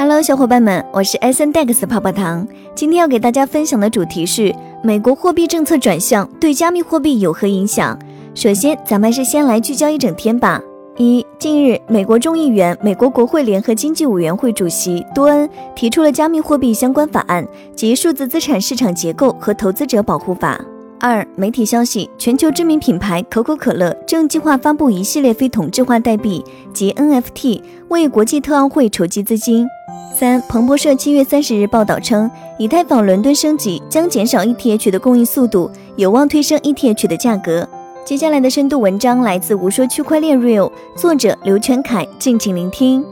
Hello，小伙伴们，我是 S N Dex 泡泡糖。今天要给大家分享的主题是美国货币政策转向对加密货币有何影响。首先，咱们还是先来聚焦一整天吧。一，近日，美国众议员、美国国会联合经济委员会主席多恩提出了加密货币相关法案及数字资产市场结构和投资者保护法。二，媒体消息，全球知名品牌可口可乐正计划发布一系列非同质化代币及 NFT，为国际特奥会筹集资金。三，彭博社七月三十日报道称，以太坊伦敦升级将减少 ETH 的供应速度，有望推升 ETH 的价格。接下来的深度文章来自无说区块链 Real，作者刘全凯，敬请聆听。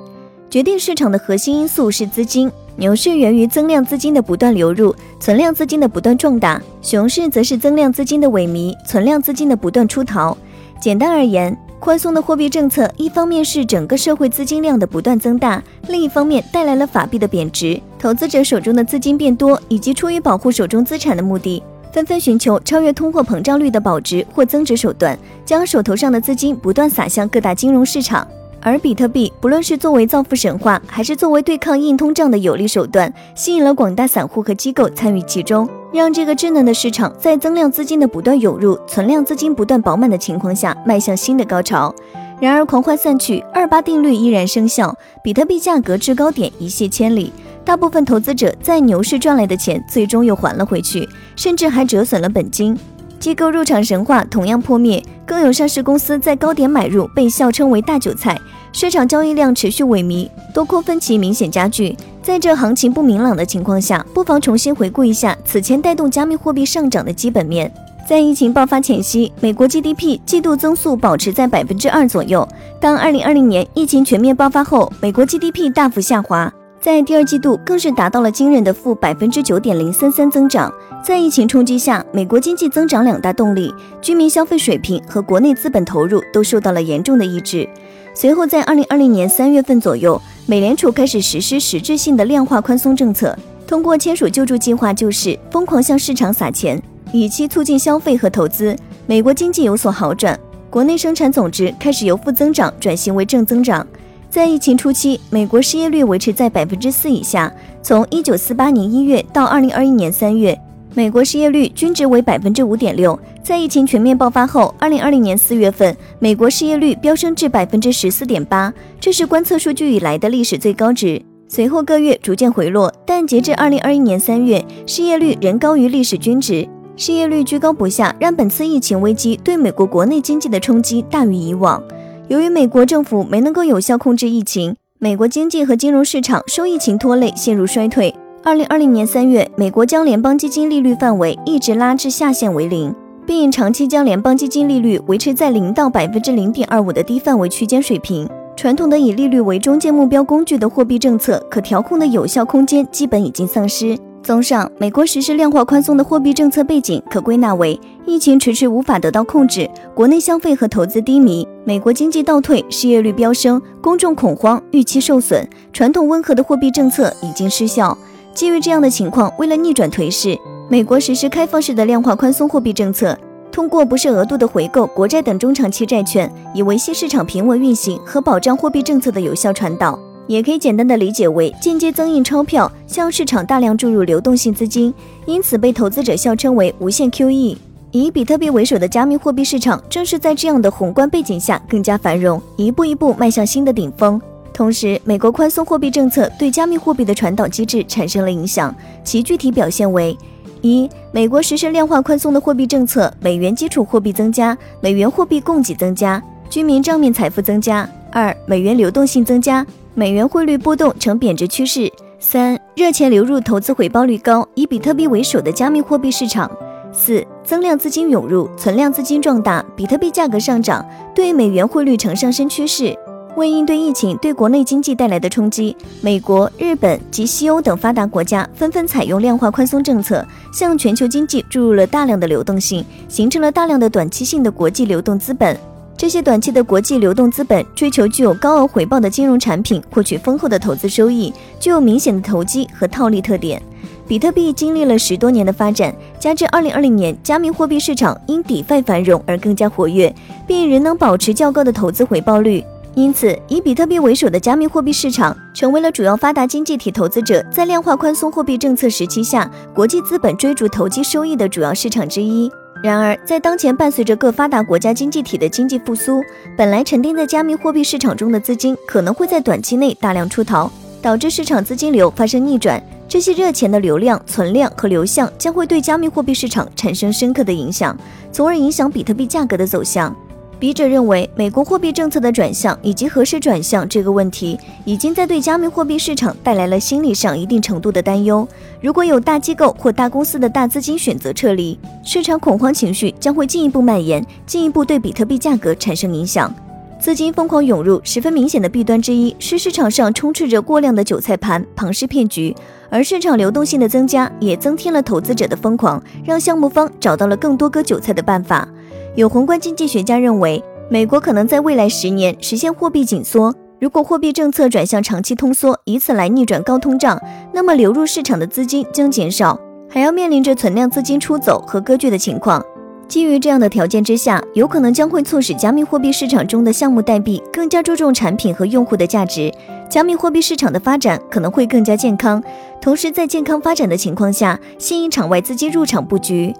决定市场的核心因素是资金。牛市源于增量资金的不断流入，存量资金的不断壮大；熊市则是增量资金的萎靡，存量资金的不断出逃。简单而言，宽松的货币政策一方面是整个社会资金量的不断增大，另一方面带来了法币的贬值，投资者手中的资金变多，以及出于保护手中资产的目的，纷纷寻求超越通货膨胀率的保值或增值手段，将手头上的资金不断撒向各大金融市场。而比特币，不论是作为造富神话，还是作为对抗硬通胀的有力手段，吸引了广大散户和机构参与其中，让这个稚嫩的市场在增量资金的不断涌入、存量资金不断饱满的情况下，迈向新的高潮。然而，狂欢散去，二八定律依然生效，比特币价格至高点一泻千里，大部分投资者在牛市赚来的钱，最终又还了回去，甚至还折损了本金。机构入场神话同样破灭，更有上市公司在高点买入，被笑称为大韭菜。市场交易量持续萎靡，多空分歧明显加剧。在这行情不明朗的情况下，不妨重新回顾一下此前带动加密货币上涨的基本面。在疫情爆发前夕，美国 GDP 季度增速保持在百分之二左右。当二零二零年疫情全面爆发后，美国 GDP 大幅下滑，在第二季度更是达到了惊人的负百分之九点零三三增长。在疫情冲击下，美国经济增长两大动力——居民消费水平和国内资本投入都受到了严重的抑制。随后，在二零二零年三月份左右，美联储开始实施实质性的量化宽松政策，通过签署救助计划，就是疯狂向市场撒钱，以期促进消费和投资。美国经济有所好转，国内生产总值开始由负增长转型为正增长。在疫情初期，美国失业率维持在百分之四以下。从一九四八年一月到二零二一年三月。美国失业率均值为百分之五点六，在疫情全面爆发后，二零二零年四月份，美国失业率飙升至百分之十四点八，这是观测数据以来的历史最高值。随后各月逐渐回落，但截至二零二一年三月，失业率仍高于历史均值。失业率居高不下，让本次疫情危机对美国国内经济的冲击大于以往。由于美国政府没能够有效控制疫情，美国经济和金融市场受疫情拖累，陷入衰退。二零二零年三月，美国将联邦基金利率范围一直拉至下限为零，并长期将联邦基金利率维持在零到百分之零点二五的低范围区间水平。传统的以利率为中介目标工具的货币政策，可调控的有效空间基本已经丧失。综上，美国实施量化宽松的货币政策背景可归纳为：疫情迟迟无法得到控制，国内消费和投资低迷，美国经济倒退，失业率飙升，公众恐慌，预期受损，传统温和的货币政策已经失效。基于这样的情况，为了逆转颓势，美国实施开放式的量化宽松货币政策，通过不设额度的回购国债等中长期债券，以维系市场平稳运行和保障货币政策的有效传导。也可以简单的理解为间接增印钞票，向市场大量注入流动性资金，因此被投资者笑称为无限 QE。以比特币为首的加密货币市场，正是在这样的宏观背景下更加繁荣，一步一步迈向新的顶峰。同时，美国宽松货币政策对加密货币的传导机制产生了影响，其具体表现为：一、美国实施量化宽松的货币政策，美元基础货币增加，美元货币供给增加，居民账面财富增加；二、美元流动性增加，美元汇率波动呈贬值趋势；三、热钱流入，投资回报率高，以比特币为首的加密货币市场；四、增量资金涌入，存量资金壮大，比特币价格上涨，对美元汇率呈上升趋势。为应对疫情对国内经济带来的冲击，美国、日本及西欧等发达国家纷纷采用量化宽松政策，向全球经济注入了大量的流动性，形成了大量的短期性的国际流动资本。这些短期的国际流动资本追求具有高额回报的金融产品，获取丰厚的投资收益，具有明显的投机和套利特点。比特币经历了十多年的发展，加之2020年加密货币市场因 DeFi 繁荣而更加活跃，并仍能保持较高的投资回报率。因此，以比特币为首的加密货币市场成为了主要发达经济体投资者在量化宽松货币政策时期下，国际资本追逐投机收益的主要市场之一。然而，在当前伴随着各发达国家经济体的经济复苏，本来沉淀在加密货币市场中的资金可能会在短期内大量出逃，导致市场资金流发生逆转。这些热钱的流量、存量和流向将会对加密货币市场产生深刻的影响，从而影响比特币价格的走向。笔者认为，美国货币政策的转向以及何时转向这个问题，已经在对加密货币市场带来了心理上一定程度的担忧。如果有大机构或大公司的大资金选择撤离，市场恐慌情绪将会进一步蔓延，进一步对比特币价格产生影响。资金疯狂涌入，十分明显的弊端之一是市场上充斥着过量的韭菜盘、庞氏骗局，而市场流动性的增加也增添了投资者的疯狂，让项目方找到了更多割韭菜的办法。有宏观经济学家认为，美国可能在未来十年实现货币紧缩。如果货币政策转向长期通缩，以此来逆转高通胀，那么流入市场的资金将减少，还要面临着存量资金出走和割据的情况。基于这样的条件之下，有可能将会促使加密货币市场中的项目代币更加注重产品和用户的价值，加密货币市场的发展可能会更加健康。同时，在健康发展的情况下，吸引场外资金入场布局。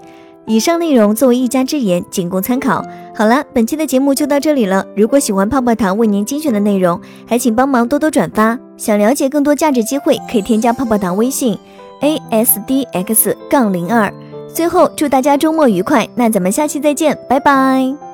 以上内容作为一家之言，仅供参考。好了，本期的节目就到这里了。如果喜欢泡泡糖为您精选的内容，还请帮忙多多转发。想了解更多价值机会，可以添加泡泡糖微信 a s d x 杠零二。最后，祝大家周末愉快，那咱们下期再见，拜拜。